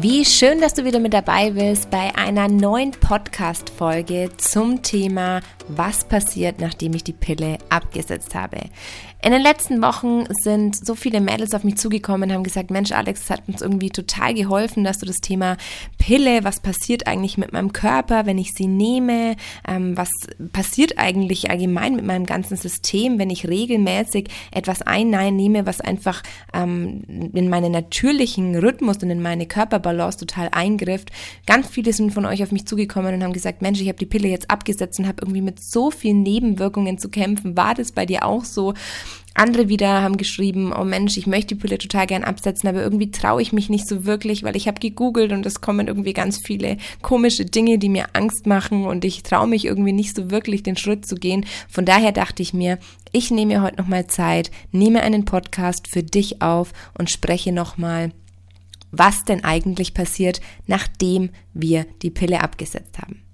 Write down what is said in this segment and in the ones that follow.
Wie schön, dass du wieder mit dabei bist bei einer neuen Podcast-Folge zum Thema, was passiert, nachdem ich die Pille abgesetzt habe. In den letzten Wochen sind so viele Mädels auf mich zugekommen und haben gesagt, Mensch, Alex, es hat uns irgendwie total geholfen, dass du das Thema Pille, was passiert eigentlich mit meinem Körper, wenn ich sie nehme, ähm, was passiert eigentlich allgemein mit meinem ganzen System, wenn ich regelmäßig etwas einnehme, was einfach ähm, in meinen natürlichen Rhythmus und in meine Körperbalance total eingrifft. Ganz viele sind von euch auf mich zugekommen und haben gesagt, Mensch, ich habe die Pille jetzt abgesetzt und habe irgendwie mit so vielen Nebenwirkungen zu kämpfen. War das bei dir auch so? Andere wieder haben geschrieben, oh Mensch, ich möchte die Pille total gern absetzen, aber irgendwie traue ich mich nicht so wirklich, weil ich habe gegoogelt und es kommen irgendwie ganz viele komische Dinge, die mir Angst machen und ich traue mich irgendwie nicht so wirklich den Schritt zu gehen. Von daher dachte ich mir, ich nehme mir heute nochmal Zeit, nehme einen Podcast für dich auf und spreche nochmal was denn eigentlich passiert, nachdem wir die Pille abgesetzt haben.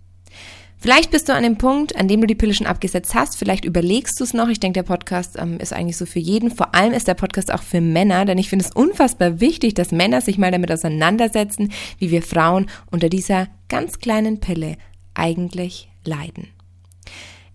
Vielleicht bist du an dem Punkt, an dem du die Pille schon abgesetzt hast. Vielleicht überlegst du es noch. Ich denke, der Podcast ähm, ist eigentlich so für jeden. Vor allem ist der Podcast auch für Männer, denn ich finde es unfassbar wichtig, dass Männer sich mal damit auseinandersetzen, wie wir Frauen unter dieser ganz kleinen Pille eigentlich leiden.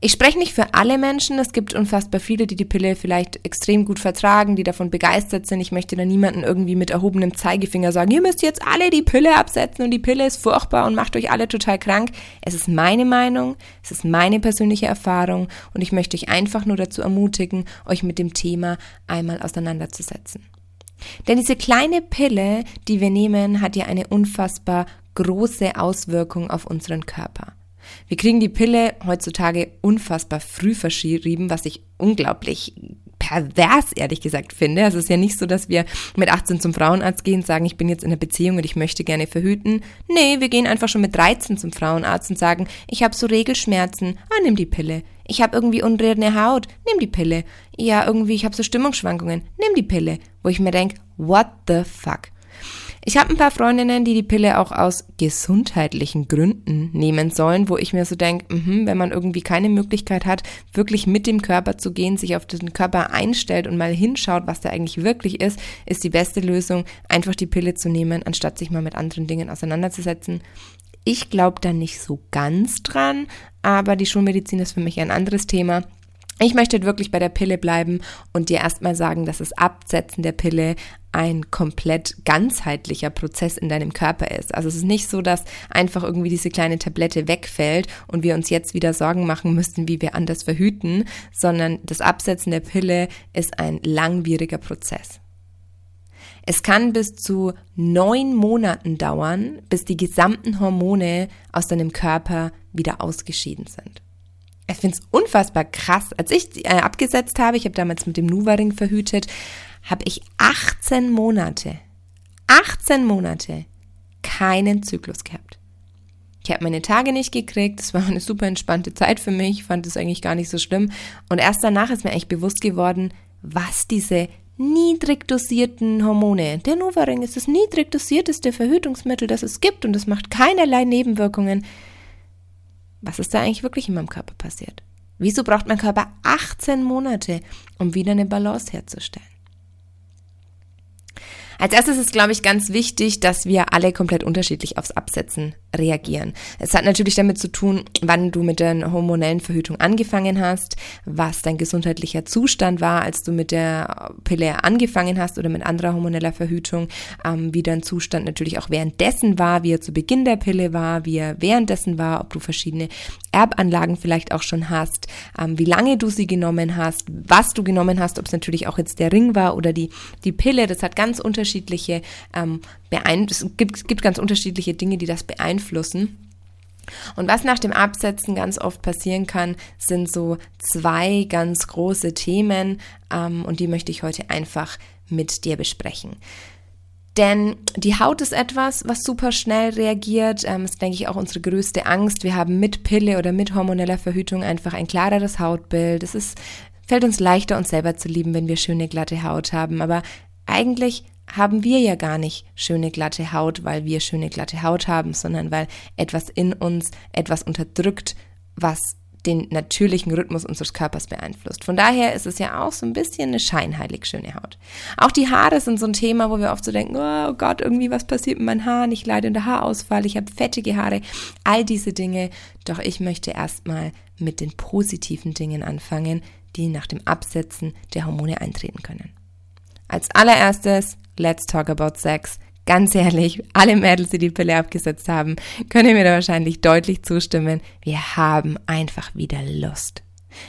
Ich spreche nicht für alle Menschen. Es gibt unfassbar viele, die die Pille vielleicht extrem gut vertragen, die davon begeistert sind. Ich möchte da niemanden irgendwie mit erhobenem Zeigefinger sagen, ihr müsst jetzt alle die Pille absetzen und die Pille ist furchtbar und macht euch alle total krank. Es ist meine Meinung, es ist meine persönliche Erfahrung und ich möchte euch einfach nur dazu ermutigen, euch mit dem Thema einmal auseinanderzusetzen. Denn diese kleine Pille, die wir nehmen, hat ja eine unfassbar große Auswirkung auf unseren Körper. Wir kriegen die Pille heutzutage unfassbar früh verschrieben, was ich unglaublich pervers, ehrlich gesagt, finde. Also es ist ja nicht so, dass wir mit 18 zum Frauenarzt gehen und sagen, ich bin jetzt in einer Beziehung und ich möchte gerne verhüten. Nee, wir gehen einfach schon mit 13 zum Frauenarzt und sagen, ich habe so Regelschmerzen, ah, nimm die Pille. Ich habe irgendwie unredene Haut, nimm die Pille. Ja, irgendwie, ich habe so Stimmungsschwankungen, nimm die Pille. Wo ich mir denke, what the fuck? Ich habe ein paar Freundinnen, die die Pille auch aus gesundheitlichen Gründen nehmen sollen, wo ich mir so denke, mh, wenn man irgendwie keine Möglichkeit hat, wirklich mit dem Körper zu gehen, sich auf den Körper einstellt und mal hinschaut, was da eigentlich wirklich ist, ist die beste Lösung, einfach die Pille zu nehmen, anstatt sich mal mit anderen Dingen auseinanderzusetzen. Ich glaube da nicht so ganz dran, aber die Schulmedizin ist für mich ein anderes Thema. Ich möchte wirklich bei der Pille bleiben und dir erstmal sagen, dass das Absetzen der Pille ein komplett ganzheitlicher Prozess in deinem Körper ist. Also es ist nicht so, dass einfach irgendwie diese kleine Tablette wegfällt und wir uns jetzt wieder Sorgen machen müssten, wie wir anders verhüten, sondern das Absetzen der Pille ist ein langwieriger Prozess. Es kann bis zu neun Monaten dauern, bis die gesamten Hormone aus deinem Körper wieder ausgeschieden sind ich finde es unfassbar krass. Als ich äh, abgesetzt habe, ich habe damals mit dem Nuvaring verhütet, habe ich 18 Monate, 18 Monate keinen Zyklus gehabt. Ich habe meine Tage nicht gekriegt, das war eine super entspannte Zeit für mich, fand es eigentlich gar nicht so schlimm. Und erst danach ist mir eigentlich bewusst geworden, was diese niedrig dosierten Hormone. Der Nuvaring ist das niedrig dosierteste Verhütungsmittel, das es gibt und es macht keinerlei Nebenwirkungen was ist da eigentlich wirklich in meinem Körper passiert? Wieso braucht mein Körper 18 Monate, um wieder eine Balance herzustellen? Als erstes ist, glaube ich, ganz wichtig, dass wir alle komplett unterschiedlich aufs Absetzen reagieren. Es hat natürlich damit zu tun, wann du mit der hormonellen Verhütung angefangen hast, was dein gesundheitlicher Zustand war, als du mit der Pille angefangen hast oder mit anderer hormoneller Verhütung, ähm, wie dein Zustand natürlich auch währenddessen war, wie er zu Beginn der Pille war, wie er währenddessen war, ob du verschiedene Erbanlagen vielleicht auch schon hast, ähm, wie lange du sie genommen hast, was du genommen hast, ob es natürlich auch jetzt der Ring war oder die, die Pille. Das hat ganz unterschiedliche, ähm, es gibt, gibt ganz unterschiedliche Dinge, die das beeinflussen. Und was nach dem Absetzen ganz oft passieren kann, sind so zwei ganz große Themen ähm, und die möchte ich heute einfach mit dir besprechen. Denn die Haut ist etwas, was super schnell reagiert. Ähm, ist, denke ich, auch unsere größte Angst. Wir haben mit Pille oder mit hormoneller Verhütung einfach ein klareres Hautbild. Es ist, fällt uns leichter, uns selber zu lieben, wenn wir schöne glatte Haut haben. Aber eigentlich haben wir ja gar nicht schöne glatte Haut, weil wir schöne glatte Haut haben, sondern weil etwas in uns etwas unterdrückt, was den natürlichen Rhythmus unseres Körpers beeinflusst. Von daher ist es ja auch so ein bisschen eine scheinheilig schöne Haut. Auch die Haare sind so ein Thema, wo wir oft so denken, oh Gott, irgendwie was passiert mit meinen Haaren, ich leide unter Haarausfall, ich habe fettige Haare, all diese Dinge. Doch ich möchte erstmal mit den positiven Dingen anfangen, die nach dem Absetzen der Hormone eintreten können. Als allererstes, let's talk about sex. Ganz ehrlich, alle Mädels, die die Pille abgesetzt haben, können mir da wahrscheinlich deutlich zustimmen. Wir haben einfach wieder Lust.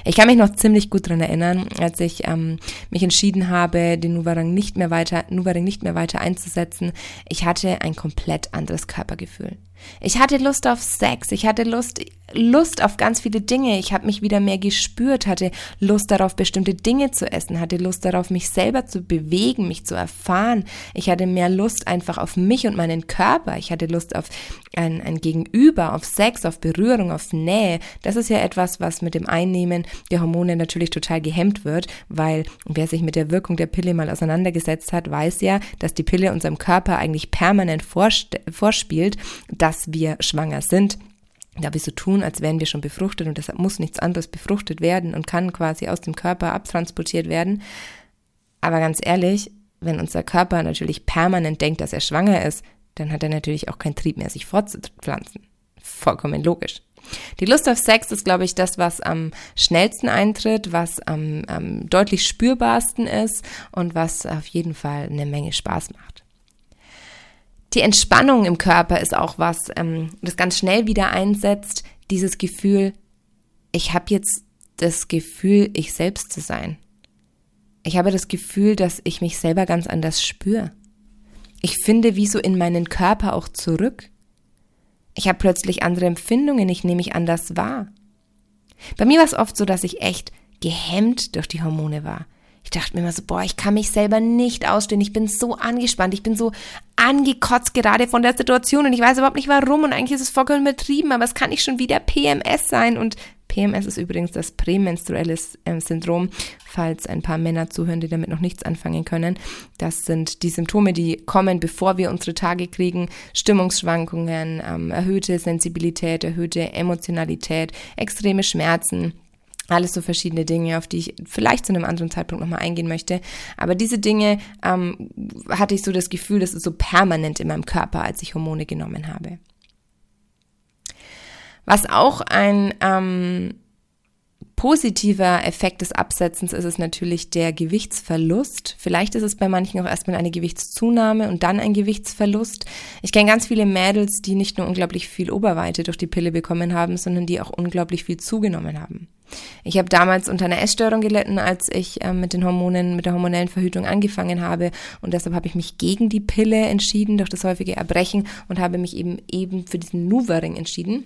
Ich kann mich noch ziemlich gut dran erinnern, als ich ähm, mich entschieden habe, den Nuvaring nicht mehr weiter, Nuvaring nicht mehr weiter einzusetzen. Ich hatte ein komplett anderes Körpergefühl. Ich hatte Lust auf Sex, ich hatte Lust, Lust auf ganz viele Dinge. Ich habe mich wieder mehr gespürt, hatte Lust darauf, bestimmte Dinge zu essen, hatte Lust darauf, mich selber zu bewegen, mich zu erfahren. Ich hatte mehr Lust einfach auf mich und meinen Körper. Ich hatte Lust auf ein, ein Gegenüber, auf Sex, auf Berührung, auf Nähe. Das ist ja etwas, was mit dem Einnehmen der Hormone natürlich total gehemmt wird, weil wer sich mit der Wirkung der Pille mal auseinandergesetzt hat, weiß ja, dass die Pille unserem Körper eigentlich permanent vorspielt, dass wir schwanger sind da wir so tun, als wären wir schon befruchtet und deshalb muss nichts anderes befruchtet werden und kann quasi aus dem Körper abtransportiert werden. Aber ganz ehrlich, wenn unser Körper natürlich permanent denkt, dass er schwanger ist, dann hat er natürlich auch keinen Trieb mehr, sich fortzupflanzen. Vollkommen logisch. Die Lust auf Sex ist, glaube ich, das, was am schnellsten eintritt, was am, am deutlich spürbarsten ist und was auf jeden Fall eine Menge Spaß macht. Die Entspannung im Körper ist auch was, ähm, das ganz schnell wieder einsetzt. Dieses Gefühl, ich habe jetzt das Gefühl, ich selbst zu sein. Ich habe das Gefühl, dass ich mich selber ganz anders spüre. Ich finde wie so in meinen Körper auch zurück. Ich habe plötzlich andere Empfindungen, ich nehme mich anders wahr. Bei mir war es oft so, dass ich echt gehemmt durch die Hormone war. Ich dachte mir immer so, boah, ich kann mich selber nicht ausstehen. Ich bin so angespannt. Ich bin so angekotzt gerade von der Situation und ich weiß überhaupt nicht warum und eigentlich ist es vollkommen übertrieben, aber es kann nicht schon wieder PMS sein und PMS ist übrigens das prämenstruelles ähm, Syndrom, falls ein paar Männer zuhören, die damit noch nichts anfangen können. Das sind die Symptome, die kommen, bevor wir unsere Tage kriegen. Stimmungsschwankungen, ähm, erhöhte Sensibilität, erhöhte Emotionalität, extreme Schmerzen, alles so verschiedene Dinge, auf die ich vielleicht zu einem anderen Zeitpunkt nochmal eingehen möchte. Aber diese Dinge ähm, hatte ich so das Gefühl, das ist so permanent in meinem Körper, als ich Hormone genommen habe. Was auch ein ähm, positiver Effekt des Absetzens ist es natürlich der Gewichtsverlust. Vielleicht ist es bei manchen auch erstmal eine Gewichtszunahme und dann ein Gewichtsverlust. Ich kenne ganz viele Mädels, die nicht nur unglaublich viel Oberweite durch die Pille bekommen haben, sondern die auch unglaublich viel zugenommen haben. Ich habe damals unter einer Essstörung gelitten, als ich äh, mit den Hormonen, mit der hormonellen Verhütung angefangen habe und deshalb habe ich mich gegen die Pille entschieden durch das häufige Erbrechen und habe mich eben eben für diesen Nuvaring entschieden.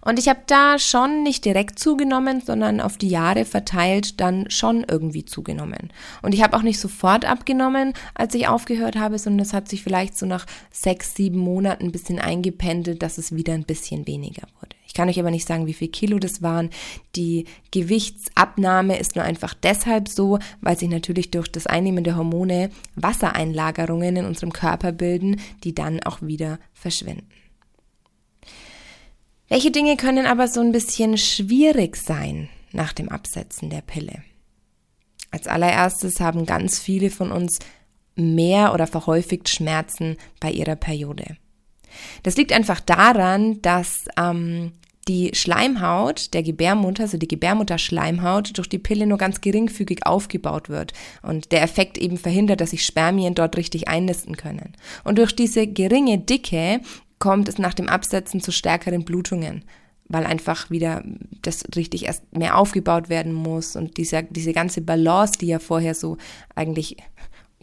Und ich habe da schon nicht direkt zugenommen, sondern auf die Jahre verteilt dann schon irgendwie zugenommen. Und ich habe auch nicht sofort abgenommen, als ich aufgehört habe, sondern es hat sich vielleicht so nach sechs, sieben Monaten ein bisschen eingependelt, dass es wieder ein bisschen weniger wurde. Ich kann euch aber nicht sagen, wie viel Kilo das waren. Die Gewichtsabnahme ist nur einfach deshalb so, weil sich natürlich durch das Einnehmen der Hormone Wassereinlagerungen in unserem Körper bilden, die dann auch wieder verschwinden. Welche Dinge können aber so ein bisschen schwierig sein nach dem Absetzen der Pille? Als allererstes haben ganz viele von uns mehr oder verhäufigt Schmerzen bei ihrer Periode. Das liegt einfach daran, dass ähm, die Schleimhaut der Gebärmutter, also die Gebärmutterschleimhaut, durch die Pille nur ganz geringfügig aufgebaut wird und der Effekt eben verhindert, dass sich Spermien dort richtig einnisten können. Und durch diese geringe Dicke kommt es nach dem Absetzen zu stärkeren Blutungen, weil einfach wieder das richtig erst mehr aufgebaut werden muss und diese, diese ganze Balance, die ja vorher so eigentlich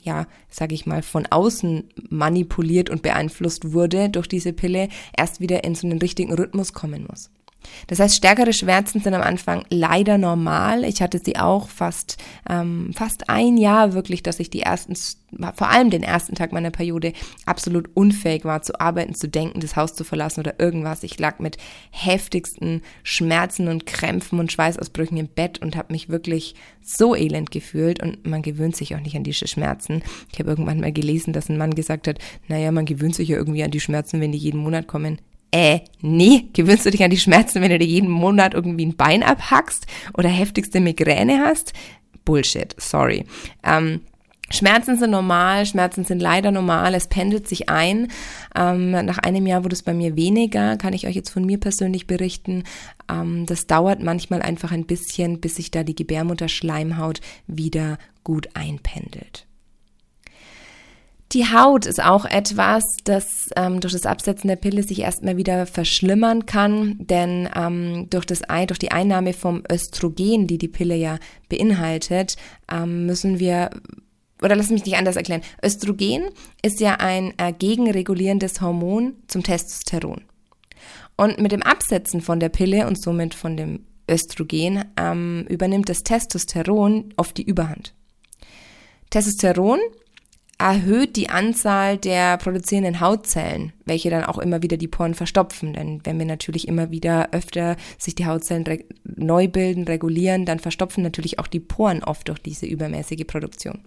ja, sage ich mal, von außen manipuliert und beeinflusst wurde durch diese Pille, erst wieder in so einen richtigen Rhythmus kommen muss. Das heißt, stärkere Schmerzen sind am Anfang leider normal. Ich hatte sie auch fast, ähm, fast ein Jahr wirklich, dass ich die ersten, vor allem den ersten Tag meiner Periode absolut unfähig war zu arbeiten, zu denken, das Haus zu verlassen oder irgendwas. Ich lag mit heftigsten Schmerzen und Krämpfen und Schweißausbrüchen im Bett und habe mich wirklich so elend gefühlt und man gewöhnt sich auch nicht an diese Schmerzen. Ich habe irgendwann mal gelesen, dass ein Mann gesagt hat, naja, man gewöhnt sich ja irgendwie an die Schmerzen, wenn die jeden Monat kommen Äh, nee, gewöhnst du dich an die Schmerzen, wenn du dir jeden Monat irgendwie ein Bein abhackst oder heftigste Migräne hast? Bullshit, sorry. Ähm, Schmerzen sind normal, Schmerzen sind leider normal, es pendelt sich ein. Ähm, nach einem Jahr wurde es bei mir weniger, kann ich euch jetzt von mir persönlich berichten. Ähm, das dauert manchmal einfach ein bisschen, bis sich da die Gebärmutterschleimhaut wieder gut einpendelt. Die Haut ist auch etwas, das ähm, durch das Absetzen der Pille sich erstmal wieder verschlimmern kann, denn ähm, durch, das, durch die Einnahme vom Östrogen, die die Pille ja beinhaltet, ähm, müssen wir oder lass mich nicht anders erklären. Östrogen ist ja ein äh, gegenregulierendes Hormon zum Testosteron. Und mit dem Absetzen von der Pille und somit von dem Östrogen ähm, übernimmt das Testosteron oft die Überhand. Testosteron erhöht die Anzahl der produzierenden Hautzellen, welche dann auch immer wieder die Poren verstopfen. Denn wenn wir natürlich immer wieder öfter sich die Hautzellen neu bilden, regulieren, dann verstopfen natürlich auch die Poren oft durch diese übermäßige Produktion.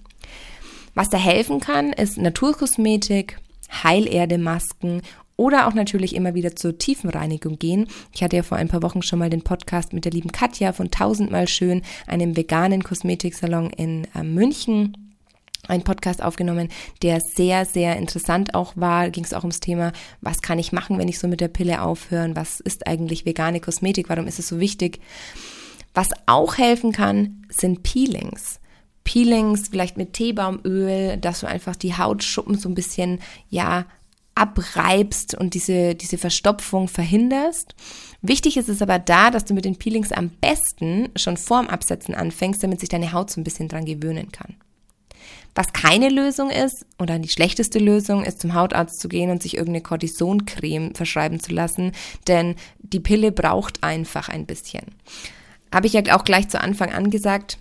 Was da helfen kann, ist Naturkosmetik, Heilerde-Masken oder auch natürlich immer wieder zur Tiefenreinigung gehen. Ich hatte ja vor ein paar Wochen schon mal den Podcast mit der lieben Katja von Tausendmal Schön, einem veganen Kosmetiksalon in äh, München einen Podcast aufgenommen, der sehr, sehr interessant auch war. Ging es auch ums Thema, was kann ich machen, wenn ich so mit der Pille aufhören? Was ist eigentlich vegane Kosmetik? Warum ist es so wichtig? Was auch helfen kann, sind Peelings. Peelings, vielleicht mit Teebaumöl, dass du einfach die Hautschuppen so ein bisschen, ja, abreibst und diese, diese Verstopfung verhinderst. Wichtig ist es aber da, dass du mit den Peelings am besten schon vorm Absetzen anfängst, damit sich deine Haut so ein bisschen dran gewöhnen kann. Was keine Lösung ist oder die schlechteste Lösung ist, zum Hautarzt zu gehen und sich irgendeine Cortisoncreme verschreiben zu lassen, denn die Pille braucht einfach ein bisschen. Habe ich ja auch gleich zu Anfang angesagt,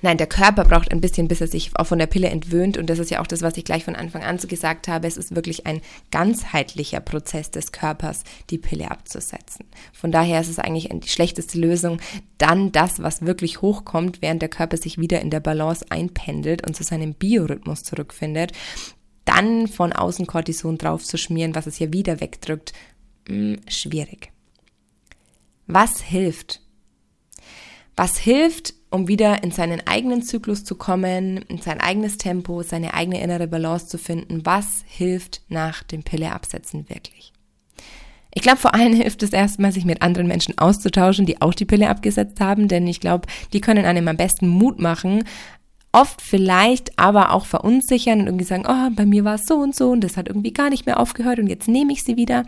Nein, der Körper braucht ein bisschen, bis er sich auch von der Pille entwöhnt. Und das ist ja auch das, was ich gleich von Anfang an so gesagt habe. Es ist wirklich ein ganzheitlicher Prozess des Körpers, die Pille abzusetzen. Von daher ist es eigentlich die schlechteste Lösung, dann das, was wirklich hochkommt, während der Körper sich wieder in der Balance einpendelt und zu seinem Biorhythmus zurückfindet, dann von außen Cortison drauf zu schmieren, was es ja wieder wegdrückt, mh, hm, schwierig. Was hilft? Was hilft, um wieder in seinen eigenen Zyklus zu kommen, in sein eigenes Tempo, seine eigene innere Balance zu finden. Was hilft nach dem Pille-Absetzen wirklich? Ich glaube, vor allem hilft es erstmal, sich mit anderen Menschen auszutauschen, die auch die Pille abgesetzt haben, denn ich glaube, die können einem am besten Mut machen, oft vielleicht aber auch verunsichern und irgendwie sagen, oh, bei mir war es so und so und das hat irgendwie gar nicht mehr aufgehört und jetzt nehme ich sie wieder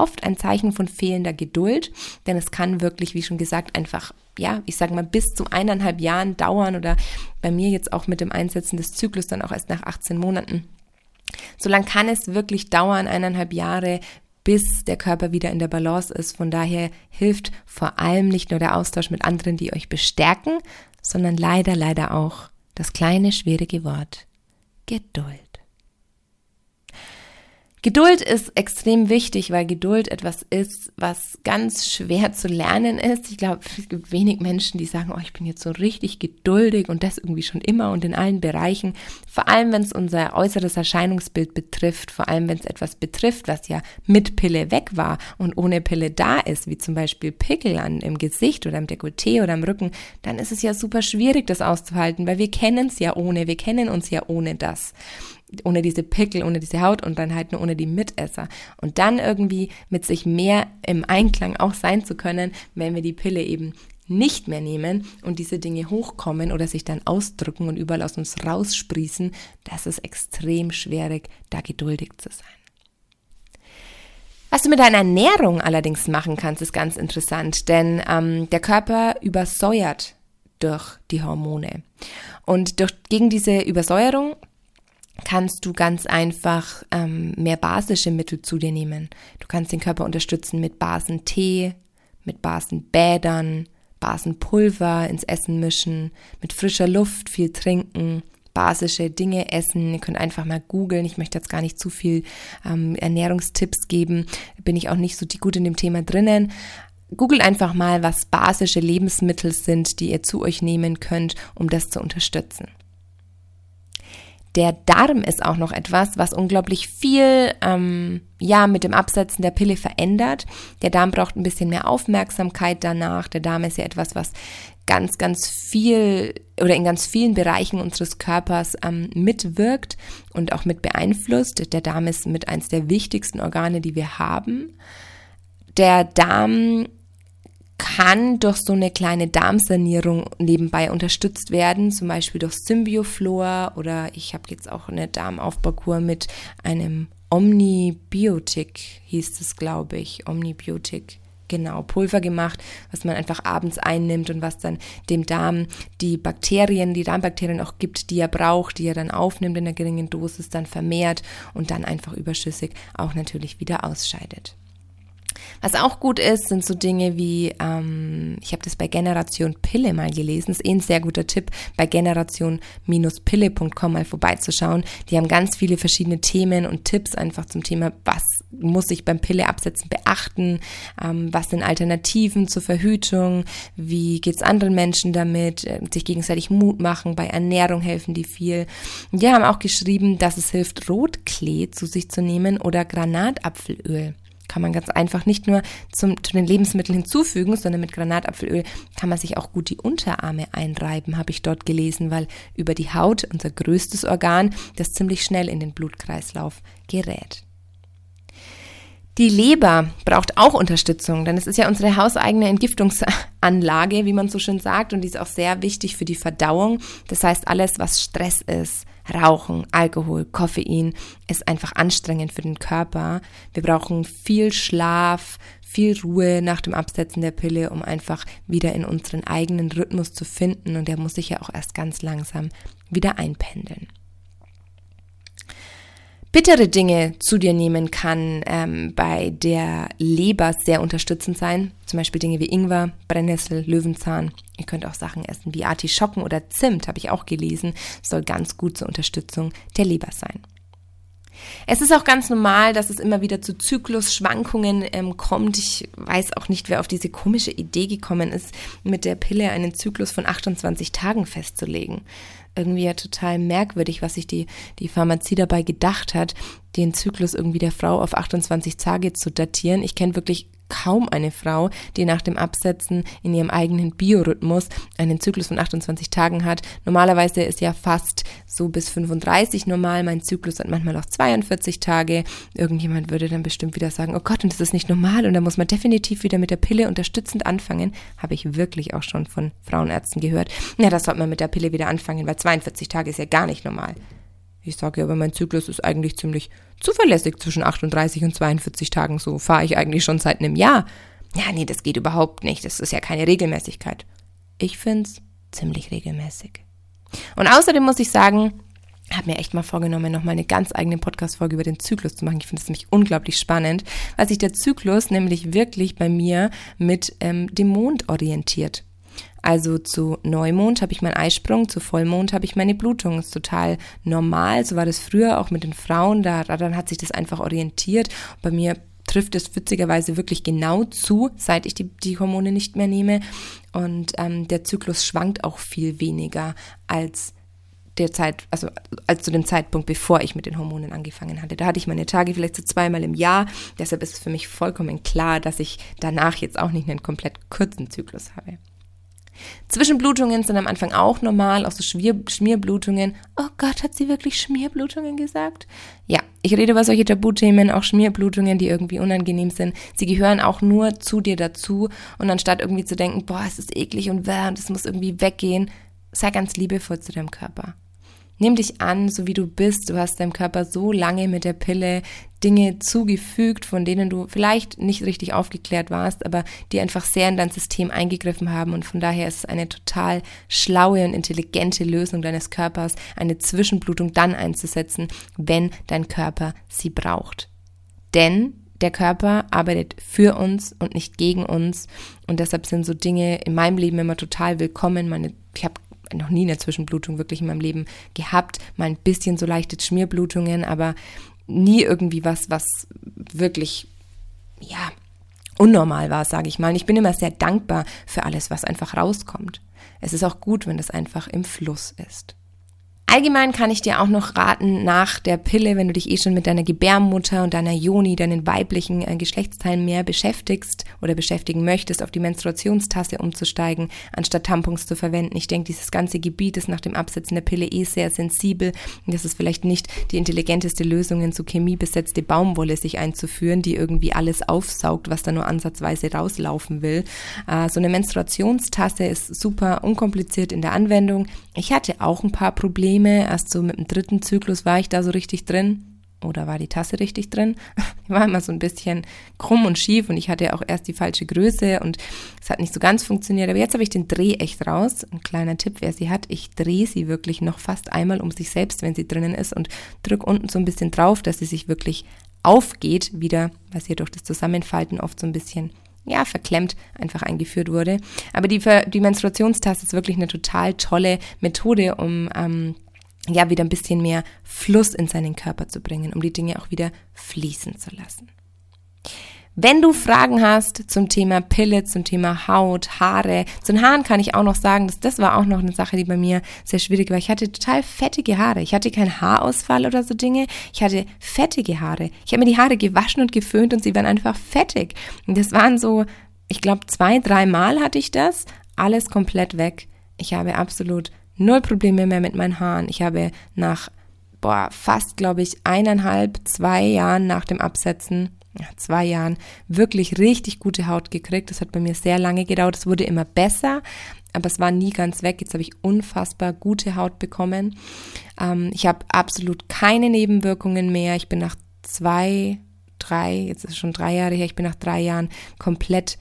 oft ein Zeichen von fehlender Geduld, denn es kann wirklich, wie schon gesagt, einfach, ja, ich sage mal, bis zu eineinhalb Jahren dauern oder bei mir jetzt auch mit dem Einsetzen des Zyklus dann auch erst nach 18 Monaten. So lang kann es wirklich dauern, eineinhalb Jahre, bis der Körper wieder in der Balance ist. Von daher hilft vor allem nicht nur der Austausch mit anderen, die euch bestärken, sondern leider, leider auch das kleine, schwierige Wort Geduld. Geduld ist extrem wichtig, weil Geduld etwas ist, was ganz schwer zu lernen ist. Ich glaube, es gibt wenig Menschen, die sagen, oh, ich bin jetzt so richtig geduldig und das irgendwie schon immer und in allen Bereichen. Vor allem, wenn es unser äußeres Erscheinungsbild betrifft, vor allem, wenn es etwas betrifft, was ja mit Pille weg war und ohne Pille da ist, wie zum Beispiel Pickel an, im Gesicht oder im Dekolleté oder im Rücken, dann ist es ja super schwierig, das auszuhalten, weil wir kennen es ja ohne, wir kennen uns ja ohne das ohne diese Pickel, ohne diese Hautunreinheiten, ohne die Mitesser. Und dann irgendwie mit sich mehr im Einklang auch sein zu können, wenn wir die Pille eben nicht mehr nehmen und diese Dinge hochkommen oder sich dann ausdrücken und überall aus uns raussprießen, das ist extrem schwierig, da geduldig zu sein. Was du mit deiner Ernährung allerdings machen kannst, ist ganz interessant, denn ähm, der Körper übersäuert durch die Hormone. Und durch, gegen diese Übersäuerung kannst du ganz einfach ähm, mehr basische Mittel zu dir nehmen. Du kannst den Körper unterstützen mit Basentee, mit Basenbädern, Basenpulver ins Essen mischen, mit frischer Luft viel trinken, basische Dinge essen. Ihr könnt einfach mal googeln. Ich möchte jetzt gar nicht zu viel ähm, Ernährungstipps geben. Bin ich auch nicht so gut in dem Thema drinnen. Googelt einfach mal, was basische Lebensmittel sind, die ihr zu euch nehmen könnt, um das zu unterstützen. Der Darm ist auch noch etwas, was unglaublich viel ähm, ja mit dem Absetzen der Pille verändert. Der Darm braucht ein bisschen mehr Aufmerksamkeit danach. Der Darm ist ja etwas, was ganz, ganz viel oder in ganz vielen Bereichen unseres Körpers ähm, mitwirkt und auch mit beeinflusst. Der Darm ist mit eins der wichtigsten Organe, die wir haben. Der Darm kann durch so eine kleine Darmsanierung nebenbei unterstützt werden, zum Beispiel durch Symbioflor oder ich habe jetzt auch eine Darmaufbaukur mit einem Omnibiotik, hieß es, glaube ich, Omnibiotik genau Pulver gemacht, was man einfach abends einnimmt und was dann dem Darm die Bakterien, die Darmbakterien auch gibt, die er braucht, die er dann aufnimmt in einer geringen Dosis, dann vermehrt und dann einfach überschüssig auch natürlich wieder ausscheidet. Was auch gut ist, sind so Dinge wie, ähm, ich habe das bei Generation Pille mal gelesen, ist eh ein sehr guter Tipp, bei generation-pille.com mal vorbeizuschauen. Die haben ganz viele verschiedene Themen und Tipps einfach zum Thema, was muss ich beim Pille absetzen beachten, ähm, was sind Alternativen zur Verhütung, wie geht's anderen Menschen damit, äh, sich gegenseitig Mut machen, bei Ernährung helfen die viel. Die haben auch geschrieben, dass es hilft, Rotklee zu sich zu nehmen oder Granatapfelöl kann man ganz einfach nicht nur zum, zu den Lebensmitteln hinzufügen, sondern mit Granatapfelöl kann man sich auch gut die Unterarme einreiben, habe ich dort gelesen, weil über die Haut, unser größtes Organ, das ziemlich schnell in den Blutkreislauf gerät. Die Leber braucht auch Unterstützung, denn es ist ja unsere hauseigene Entgiftungsanlage, wie man so schön sagt, und die ist auch sehr wichtig für die Verdauung. Das heißt, alles, was Stress ist, Rauchen, Alkohol, Koffein ist einfach anstrengend für den Körper. Wir brauchen viel Schlaf, viel Ruhe nach dem Absetzen der Pille, um einfach wieder in unseren eigenen Rhythmus zu finden und der muss sich ja auch erst ganz langsam wieder einpendeln bittere Dinge zu dir nehmen kann ähm, bei der Leber sehr unterstützend sein. Zum Beispiel Dinge wie Ingwer, Brennnessel, Löwenzahn. Ihr könnt auch Sachen essen wie Artischocken oder Zimt, habe ich auch gelesen. Soll ganz gut zur Unterstützung der Leber sein. Es ist auch ganz normal, dass es immer wieder zu Zyklusschwankungen ähm, kommt. Ich weiß auch nicht, wer auf diese komische Idee gekommen ist, mit der Pille einen Zyklus von 28 Tagen festzulegen irgendwie ja total merkwürdig, was sich die, die Pharmazie dabei gedacht hat, den Zyklus irgendwie der Frau auf 28 Tage zu datieren. Ich kenne wirklich kaum eine Frau, die nach dem Absetzen in ihrem eigenen Biorhythmus einen Zyklus von 28 Tagen hat. Normalerweise ist ja fast so bis 35 normal. Mein Zyklus hat manchmal auch 42 Tage. Irgendjemand würde dann bestimmt wieder sagen, oh Gott, und das ist nicht normal und da muss man definitiv wieder mit der Pille unterstützend anfangen. Habe ich wirklich auch schon von Frauenärzten gehört. Ja, das sollte man mit der Pille wieder anfangen, weil 42 Tage ist ja gar nicht normal. Ich sage aber, mein Zyklus ist eigentlich ziemlich zuverlässig zwischen 38 und 42 Tagen. So fahre ich eigentlich schon seit einem Jahr. Ja, nee, das geht überhaupt nicht. Das ist ja keine Regelmäßigkeit. Ich finde es ziemlich regelmäßig. Und außerdem muss ich sagen, habe mir echt mal vorgenommen, noch mal eine ganz eigene Podcast-Folge über den Zyklus zu machen. Ich finde es nämlich unglaublich spannend, weil sich der Zyklus nämlich wirklich bei mir mit ähm, dem Mond orientiert. Also zu Neumond habe ich meinen Eisprung, zu Vollmond habe ich meine Blutung. Das ist total normal. So war das früher auch mit den Frauen. Da, dann hat sich das einfach orientiert. Bei mir trifft es witzigerweise wirklich genau zu, seit ich die, die Hormone nicht mehr nehme. Und ähm, der Zyklus schwankt auch viel weniger als der Zeit, also als zu dem Zeitpunkt, bevor ich mit den Hormonen angefangen hatte. Da hatte ich meine Tage vielleicht so zweimal im Jahr. Deshalb ist es für mich vollkommen klar, dass ich danach jetzt auch nicht einen komplett kurzen Zyklus habe. Zwischenblutungen sind am Anfang auch normal, auch so Schmier Schmierblutungen. Oh Gott, hat sie wirklich Schmierblutungen gesagt? Ja, ich rede über solche Tabuthemen, auch Schmierblutungen, die irgendwie unangenehm sind. Sie gehören auch nur zu dir dazu. Und anstatt irgendwie zu denken, boah, es ist eklig und wärm, das muss irgendwie weggehen, sei ganz liebevoll zu deinem Körper. Nimm dich an, so wie du bist. Du hast deinem Körper so lange mit der Pille Dinge zugefügt, von denen du vielleicht nicht richtig aufgeklärt warst, aber die einfach sehr in dein System eingegriffen haben. Und von daher ist es eine total schlaue und intelligente Lösung deines Körpers, eine Zwischenblutung dann einzusetzen, wenn dein Körper sie braucht. Denn der Körper arbeitet für uns und nicht gegen uns. Und deshalb sind so Dinge in meinem Leben immer total willkommen. Meine, ich habe noch nie eine Zwischenblutung wirklich in meinem Leben gehabt. Mal ein bisschen so leichte Schmierblutungen, aber nie irgendwie was, was wirklich, ja, unnormal war, sage ich mal. Und ich bin immer sehr dankbar für alles, was einfach rauskommt. Es ist auch gut, wenn das einfach im Fluss ist. Allgemein kann ich dir auch noch raten, nach der Pille, wenn du dich eh schon mit deiner Gebärmutter und deiner Joni, deinen weiblichen äh, Geschlechtsteilen mehr beschäftigst oder beschäftigen möchtest, auf die Menstruationstasse umzusteigen, anstatt Tampons zu verwenden. Ich denke, dieses ganze Gebiet ist nach dem Absetzen der Pille eh sehr sensibel. Und das ist vielleicht nicht die intelligenteste Lösung, in so chemiebesetzte Baumwolle sich einzuführen, die irgendwie alles aufsaugt, was da nur ansatzweise rauslaufen will. Äh, so eine Menstruationstasse ist super unkompliziert in der Anwendung. Ich hatte auch ein paar Probleme. Erst so mit dem dritten Zyklus war ich da so richtig drin. Oder war die Tasse richtig drin? Die war immer so ein bisschen krumm und schief und ich hatte auch erst die falsche Größe und es hat nicht so ganz funktioniert. Aber jetzt habe ich den Dreh echt raus. Ein kleiner Tipp, wer sie hat, ich drehe sie wirklich noch fast einmal um sich selbst, wenn sie drinnen ist und drücke unten so ein bisschen drauf, dass sie sich wirklich aufgeht wieder, was hier durch das Zusammenfalten oft so ein bisschen ja, verklemmt einfach eingeführt wurde. Aber die, die Menstruationstasse ist wirklich eine total tolle Methode, um ähm, ja wieder ein bisschen mehr Fluss in seinen Körper zu bringen, um die Dinge auch wieder fließen zu lassen. Wenn du Fragen hast zum Thema Pille, zum Thema Haut, Haare, zu den Haaren kann ich auch noch sagen, dass das war auch noch eine Sache, die bei mir sehr schwierig war. Ich hatte total fettige Haare. Ich hatte keinen Haarausfall oder so Dinge. Ich hatte fettige Haare. Ich habe mir die Haare gewaschen und geföhnt und sie waren einfach fettig. Und das waren so, ich glaube, zwei, drei Mal hatte ich das. Alles komplett weg. Ich habe absolut null Probleme mehr mit meinen Haaren. Ich habe nach, boah, fast, glaube ich, eineinhalb, zwei Jahren nach dem Absetzen zwei Jahren wirklich richtig gute Haut gekriegt. Das hat bei mir sehr lange gedauert. Es wurde immer besser, aber es war nie ganz weg. Jetzt habe ich unfassbar gute Haut bekommen. Ähm, ich habe absolut keine Nebenwirkungen mehr. Ich bin nach zwei, drei, jetzt ist es schon drei Jahre her, ich bin nach drei Jahren komplett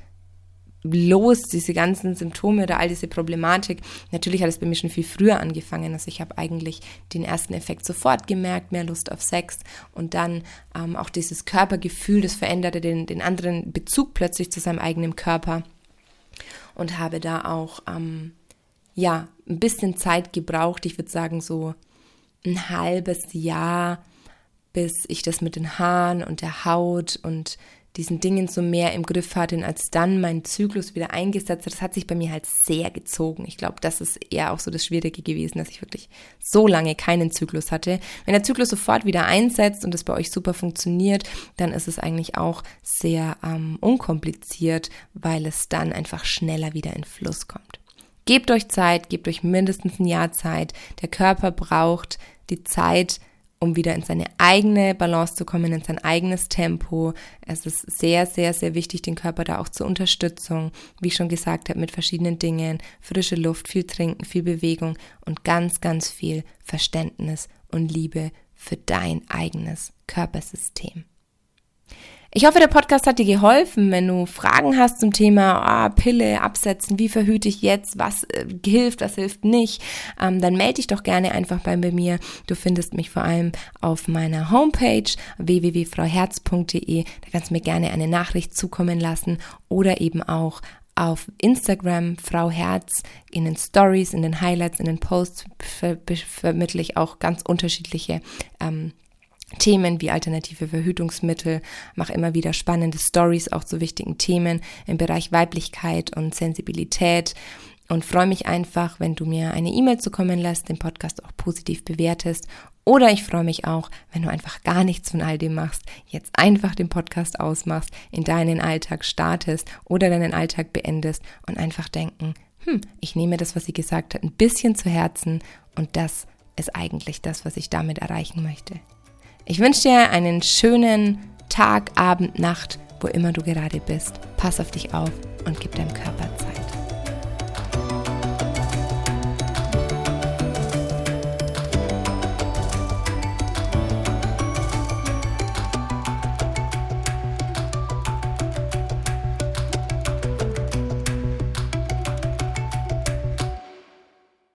los, diese ganzen Symptome oder all diese Problematik. Natürlich hat es bei mir schon viel früher angefangen. Also ich habe eigentlich den ersten Effekt sofort gemerkt, mehr Lust auf Sex und dann ähm, auch dieses Körpergefühl, das veränderte den, den anderen Bezug plötzlich zu seinem eigenen Körper und habe da auch, ähm, ja, ein bisschen Zeit gebraucht. Ich würde sagen so ein halbes Jahr, bis ich das mit den Haaren und der Haut und diesen Dingen so mehr im Griff hatte als dann mein Zyklus wieder eingesetzt hat. Das hat sich bei mir halt sehr gezogen. Ich glaube, das ist eher auch so das Schwierige gewesen, dass ich wirklich so lange keinen Zyklus hatte. Wenn der Zyklus sofort wieder einsetzt und es bei euch super funktioniert, dann ist es eigentlich auch sehr ähm, unkompliziert, weil es dann einfach schneller wieder in Fluss kommt. Gebt euch Zeit, gebt euch mindestens ein Jahr Zeit. Der Körper braucht die Zeit, um wieder in seine eigene Balance zu kommen, in sein eigenes Tempo. Es ist sehr, sehr, sehr wichtig, den Körper da auch zur Unterstützung, wie ich schon gesagt habe, mit verschiedenen Dingen, frische Luft, viel Trinken, viel Bewegung und ganz, ganz viel Verständnis und Liebe für dein eigenes Körpersystem. Ich hoffe, der Podcast hat dir geholfen. Wenn du Fragen hast zum Thema ah, Pille absetzen, wie verhüte ich jetzt, was äh, hilft, was hilft nicht, ähm, dann melde dich doch gerne einfach bei mir. Du findest mich vor allem auf meiner Homepage www.frauherz.de. Da kannst du mir gerne eine Nachricht zukommen lassen oder eben auch auf Instagram Frau Herz in den Stories, in den Highlights, in den Posts ver vermittle ich auch ganz unterschiedliche ähm, Themen wie alternative Verhütungsmittel, mache immer wieder spannende Stories auch zu wichtigen Themen im Bereich Weiblichkeit und Sensibilität und freue mich einfach, wenn du mir eine E-Mail zukommen lässt, den Podcast auch positiv bewertest oder ich freue mich auch, wenn du einfach gar nichts von all dem machst, jetzt einfach den Podcast ausmachst, in deinen Alltag startest oder deinen Alltag beendest und einfach denken, hm, ich nehme das, was sie gesagt hat, ein bisschen zu Herzen und das ist eigentlich das, was ich damit erreichen möchte. Ich wünsche dir einen schönen Tag, Abend, Nacht, wo immer du gerade bist. Pass auf dich auf und gib deinem Körper Zeit.